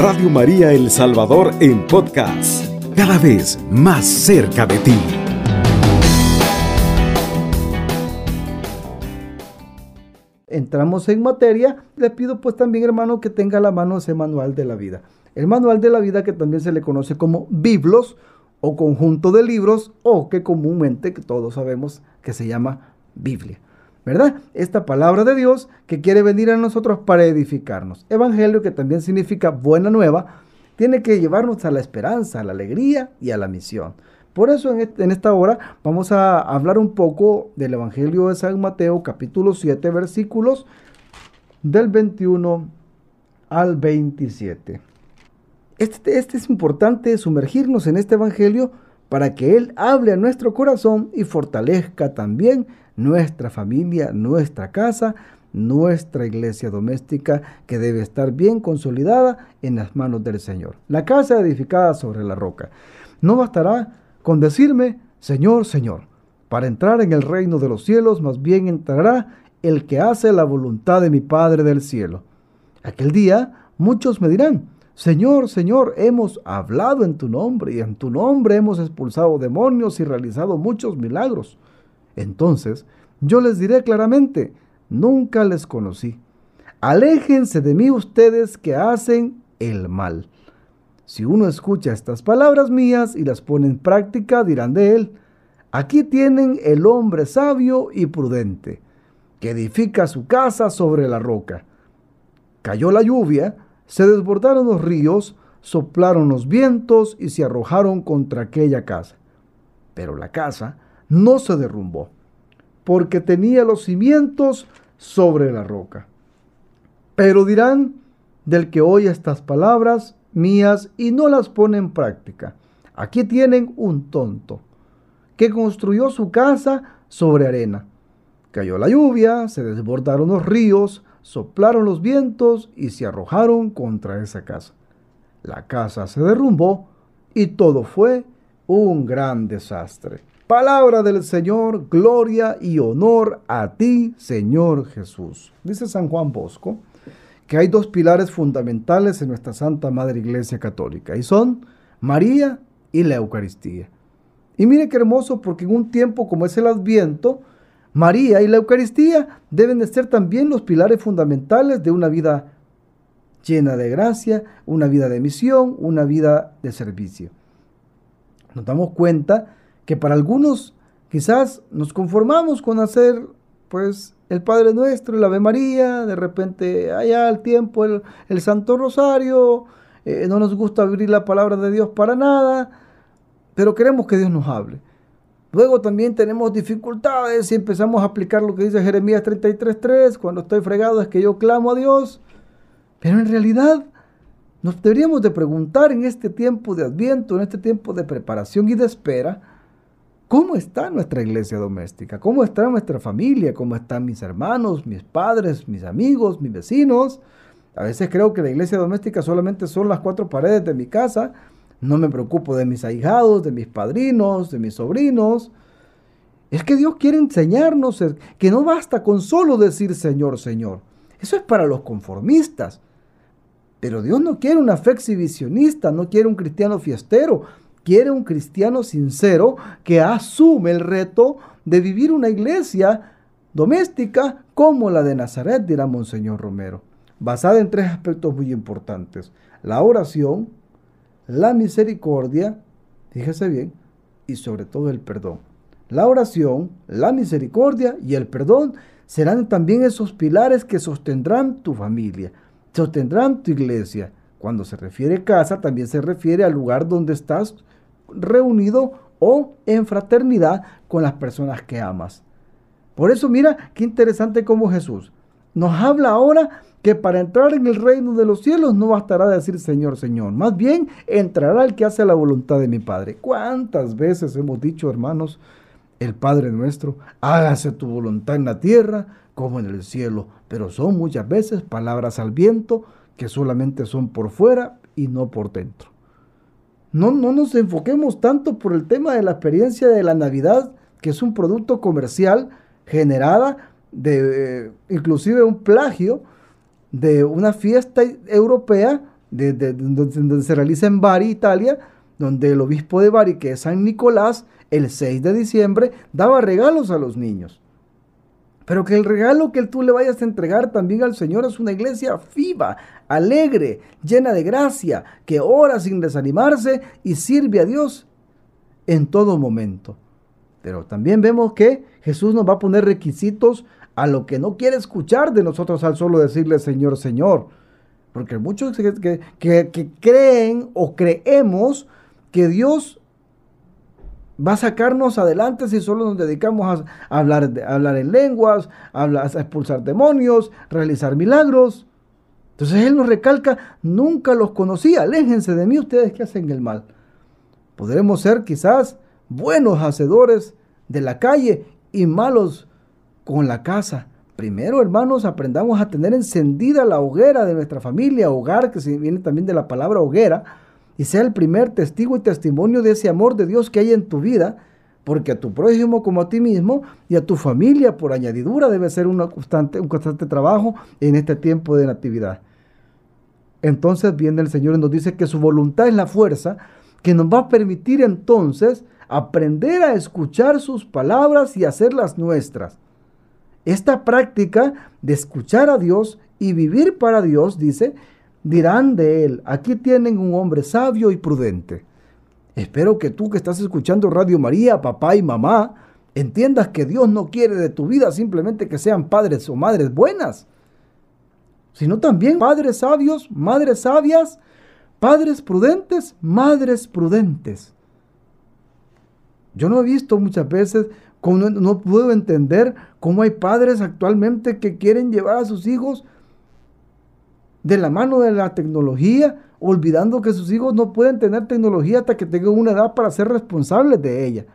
Radio María El Salvador en podcast, cada vez más cerca de ti. Entramos en materia, le pido pues también hermano que tenga a la mano ese manual de la vida. El manual de la vida que también se le conoce como Biblos o conjunto de libros o que comúnmente todos sabemos que se llama Biblia. ¿Verdad? Esta palabra de Dios que quiere venir a nosotros para edificarnos. Evangelio, que también significa buena nueva, tiene que llevarnos a la esperanza, a la alegría y a la misión. Por eso en, esta hora vamos a hablar un poco del Evangelio de San Mateo, capítulo 7, versículos del 21 al 27. Este, este es importante sumergirnos en este Evangelio para que Él hable a nuestro corazón y fortalezca también nuestra familia, nuestra casa, nuestra iglesia doméstica que debe estar bien consolidada en las manos del Señor. La casa edificada sobre la roca. No bastará con decirme, Señor, Señor. Para entrar en el reino de los cielos, más bien entrará el que hace la voluntad de mi Padre del cielo. Aquel día muchos me dirán, Señor, Señor, hemos hablado en tu nombre y en tu nombre hemos expulsado demonios y realizado muchos milagros. Entonces yo les diré claramente, nunca les conocí. Aléjense de mí ustedes que hacen el mal. Si uno escucha estas palabras mías y las pone en práctica, dirán de él, aquí tienen el hombre sabio y prudente, que edifica su casa sobre la roca. Cayó la lluvia, se desbordaron los ríos, soplaron los vientos y se arrojaron contra aquella casa. Pero la casa no se derrumbó, porque tenía los cimientos sobre la roca. Pero dirán del que oye estas palabras mías y no las pone en práctica. Aquí tienen un tonto, que construyó su casa sobre arena. Cayó la lluvia, se desbordaron los ríos, soplaron los vientos y se arrojaron contra esa casa. La casa se derrumbó y todo fue un gran desastre. Palabra del Señor, gloria y honor a ti, Señor Jesús. Dice San Juan Bosco que hay dos pilares fundamentales en nuestra Santa Madre Iglesia Católica y son María y la Eucaristía. Y mire qué hermoso porque en un tiempo como es el Adviento, María y la Eucaristía deben de ser también los pilares fundamentales de una vida llena de gracia, una vida de misión, una vida de servicio. Nos damos cuenta que para algunos quizás nos conformamos con hacer pues el Padre Nuestro, el Ave María, de repente allá al tiempo el, Santo Rosario, eh, no nos gusta abrir la palabra de Dios para nada, pero queremos que Dios nos hable. Luego también tenemos dificultades y empezamos a aplicar lo que dice Jeremías 33.3, cuando estoy fregado es que yo clamo a Dios, pero en realidad nos deberíamos de preguntar en este tiempo de adviento, en este tiempo de preparación y de espera, ¿Cómo está nuestra iglesia doméstica? ¿Cómo está nuestra familia? ¿Cómo están mis hermanos, mis padres, mis amigos, mis vecinos? A veces creo que la iglesia doméstica solamente son las cuatro paredes de mi casa. No me preocupo de mis ahijados, de mis padrinos, de mis sobrinos. Es que Dios quiere enseñarnos que no basta con solo decir Señor, Señor. Eso es para los conformistas. Pero Dios no quiere una fe no quiere un cristiano fiestero quiere un cristiano sincero que asume el reto de vivir una iglesia doméstica como la de Nazaret, dirá Monseñor Romero, basada en tres aspectos muy importantes. La oración, la misericordia, fíjese bien, y sobre todo el perdón. La oración, la misericordia y el perdón serán también esos pilares que sostendrán tu familia, sostendrán tu iglesia. Cuando se refiere casa, también se refiere al lugar donde estás reunido o en fraternidad con las personas que amas. Por eso mira qué interesante como Jesús nos habla ahora que para entrar en el reino de los cielos no bastará decir Señor, Señor. Más bien entrará el que hace la voluntad de mi Padre. ¿Cuántas veces hemos dicho, hermanos, el Padre nuestro, hágase tu voluntad en la tierra como en el cielo? Pero son muchas veces palabras al viento que solamente son por fuera y no por dentro. No, no nos enfoquemos tanto por el tema de la experiencia de la Navidad, que es un producto comercial generada de eh, inclusive un plagio de una fiesta europea donde, se realiza en Bari, Italia, donde el obispo de Bari, que es San Nicolás, el 6 de diciembre, daba regalos a los niños. Pero que el regalo que tú le vayas a entregar también al Señor es una iglesia viva, alegre, llena de gracia, que ora sin desanimarse y sirve a Dios en todo momento. Pero también vemos que Jesús nos va a poner requisitos a lo que no quiere escuchar de nosotros al solo decirle Señor, Señor. Porque muchos que, que, creen o creemos que Dios va a sacarnos adelante si solo nos dedicamos a, hablar, hablar en lenguas, a, a expulsar demonios, realizar milagros. Entonces Él nos recalca, nunca los conocí, aléjense de mí ustedes que hacen el mal. Podremos ser quizás buenos hacedores de la calle y malos con la casa. Primero, hermanos, aprendamos a tener encendida la hoguera de nuestra familia, hogar, que viene también de la palabra hoguera, y sea el primer testigo y testimonio de ese amor de Dios que hay en tu vida, porque a tu prójimo como a ti mismo y a tu familia por añadidura debe ser una constante, un constante trabajo en este tiempo de natividad. Entonces viene el Señor y nos dice que su voluntad es la fuerza que nos va a permitir entonces aprender a escuchar sus palabras y hacerlas nuestras. Esta práctica de escuchar a Dios y vivir para Dios, dice, dirán de él, aquí tienen un hombre sabio y prudente. Espero que tú que estás escuchando Radio María, papá y mamá, entiendas que Dios no quiere de tu vida simplemente que sean padres o madres buenas, sino también padres sabios, madres sabias, padres prudentes, madres prudentes. Yo no he visto muchas veces, no, puedo entender cómo hay padres actualmente que quieren llevar a sus hijos de la mano de la tecnología, olvidando que sus hijos no pueden tener tecnología hasta que tengan una edad para ser responsables de ella.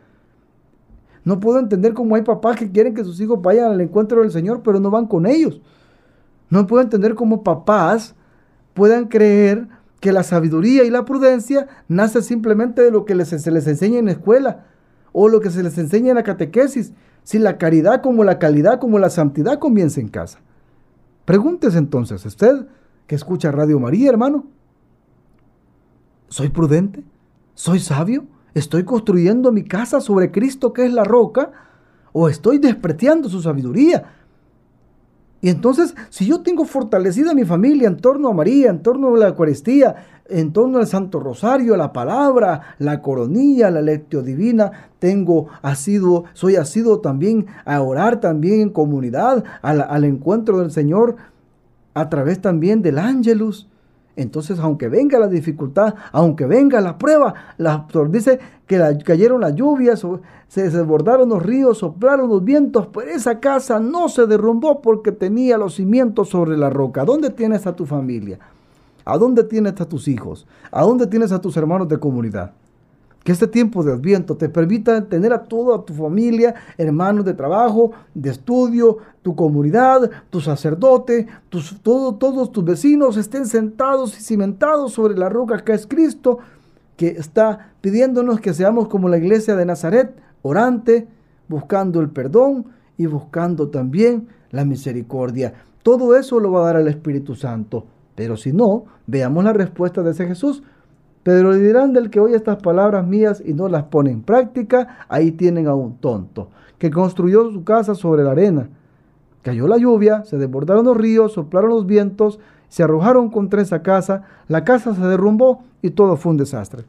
No puedo entender cómo hay papás que quieren que sus hijos vayan al encuentro del Señor, pero no van con ellos. No puedo entender cómo papás puedan creer que la sabiduría y la prudencia nace simplemente de lo que se les enseña en la escuela o lo que se les enseña en la catequesis, si la caridad como la calidad como la santidad comienza en casa. Pregúntese entonces, usted que escucha Radio María, hermano, ¿soy prudente? ¿Soy sabio? ¿Estoy construyendo mi casa sobre Cristo que es la roca? ¿O estoy despreciando su sabiduría? Y entonces, si yo tengo fortalecida mi familia en torno a María, en torno a la Eucaristía, en torno al Santo Rosario, la palabra, la coronilla, la lectio divina, tengo asiduo, soy asiduo también a orar también en comunidad, al, al encuentro del Señor, a través también del ángelus. Entonces, aunque venga la dificultad, aunque venga la prueba, la, dice que cayeron las lluvias, se desbordaron los ríos, soplaron los vientos, pero esa casa no se derrumbó porque tenía los cimientos sobre la roca. ¿Dónde tienes a tu familia? ¿A dónde tienes a tus hijos? ¿A dónde tienes a tus hermanos de comunidad? Que este tiempo de adviento te permita tener a toda tu familia, hermanos de trabajo, de estudio, tu comunidad, tu sacerdote, tus, todos tus vecinos estén sentados y cimentados sobre la roca que es Cristo, que está pidiéndonos que seamos como la iglesia de Nazaret, orante, buscando el perdón y buscando también la misericordia. Todo eso lo va a dar el Espíritu Santo. Pero si no, veamos la respuesta de ese Jesús. Pero le dirán del que oye estas palabras mías y no las pone en práctica, ahí tienen a un tonto, que construyó su casa sobre la arena. Cayó la lluvia, se desbordaron los ríos, soplaron los vientos, se arrojaron contra esa casa, la casa se derrumbó y todo fue un desastre.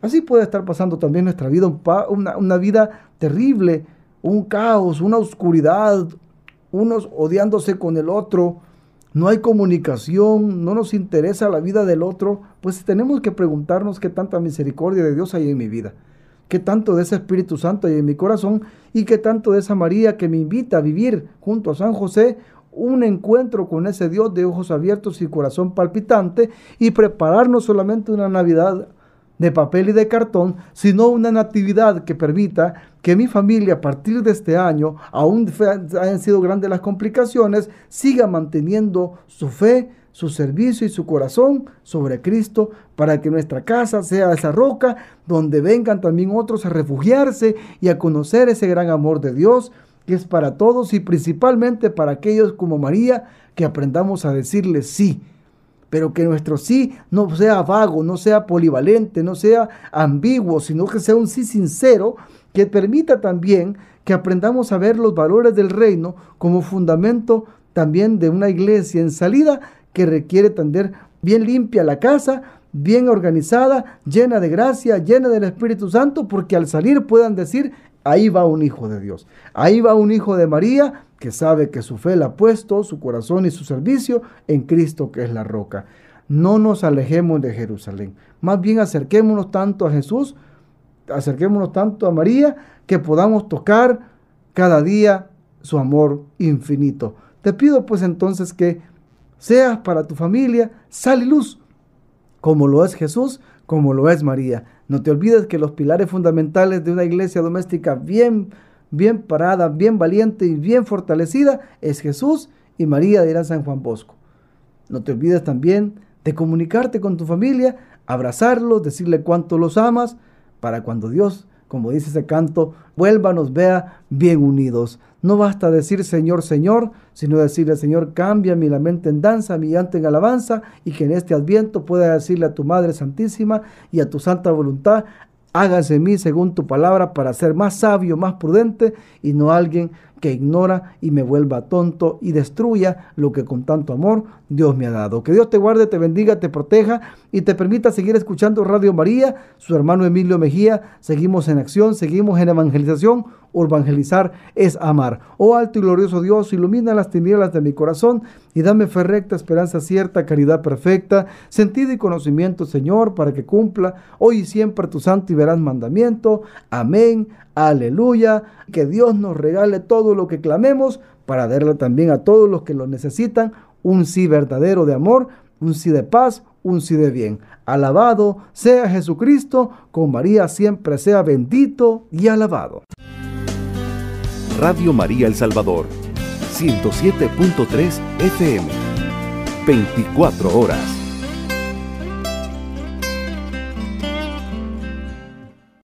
Así puede estar pasando también nuestra vida, una, una vida terrible, un caos, una oscuridad, unos odiándose con el otro, no hay comunicación, no nos interesa la vida del otro, pues tenemos que preguntarnos qué tanta misericordia de Dios hay en mi vida, qué tanto de ese Espíritu Santo hay en mi corazón y qué tanto de esa María que me invita a vivir junto a San José un encuentro con ese Dios de ojos abiertos y corazón palpitante y prepararnos solamente una Navidad de papel y de cartón, sino una natividad que permita que mi familia a partir de este año, aún hayan sido grandes las complicaciones, siga manteniendo su fe, su servicio y su corazón sobre Cristo para que nuestra casa sea esa roca donde vengan también otros a refugiarse y a conocer ese gran amor de Dios que es para todos y principalmente para aquellos como María que aprendamos a decirle sí pero que nuestro sí no sea vago, no sea polivalente, no sea ambiguo, sino que sea un sí sincero que permita también que aprendamos a ver los valores del reino como fundamento también de una iglesia en salida que requiere tener bien limpia la casa, bien organizada, llena de gracia, llena del Espíritu Santo, porque al salir puedan decir, ahí va un hijo de Dios, ahí va un hijo de María que sabe que su fe la ha puesto, su corazón y su servicio en Cristo que es la roca. No nos alejemos de Jerusalén, más bien acerquémonos tanto a Jesús, acerquémonos tanto a María, que podamos tocar cada día su amor infinito. Te pido pues entonces que seas para tu familia sal y luz, como lo es Jesús, como lo es María. No te olvides que los pilares fundamentales de una iglesia doméstica bien, bien parada, bien valiente y bien fortalecida es Jesús y María, dirá San Juan Bosco. No te olvides también de comunicarte con tu familia, abrazarlos, decirle cuánto los amas, para cuando Dios como dice ese canto, vuelva, nos vea bien unidos. No basta decir Señor, Señor, sino decirle Señor, cambia mi la mente en danza, mi llanto en alabanza, y que en este adviento pueda decirle a tu Madre Santísima y a tu santa voluntad, hágase en mí según tu palabra para ser más sabio, más prudente y no alguien que ignora y me vuelva tonto y destruya lo que con tanto amor Dios me ha dado. Que Dios te guarde, te bendiga, te proteja y te permita seguir escuchando Radio María, su hermano Emilio Mejía. Seguimos en acción, seguimos en evangelización. Evangelizar es amar. Oh alto y glorioso Dios, ilumina las tinieblas de mi corazón y dame fe recta, esperanza cierta, caridad perfecta, sentido y conocimiento, Señor, para que cumpla hoy y siempre tu santo y verás mandamiento. Amén. Aleluya. Que Dios nos regale todo lo que clamemos para darle también a todos los que lo necesitan un sí verdadero de amor, un sí de paz, un sí de bien. Alabado sea Jesucristo, con María siempre sea bendito y alabado. Radio María El Salvador, 107.3 FM, 24 horas.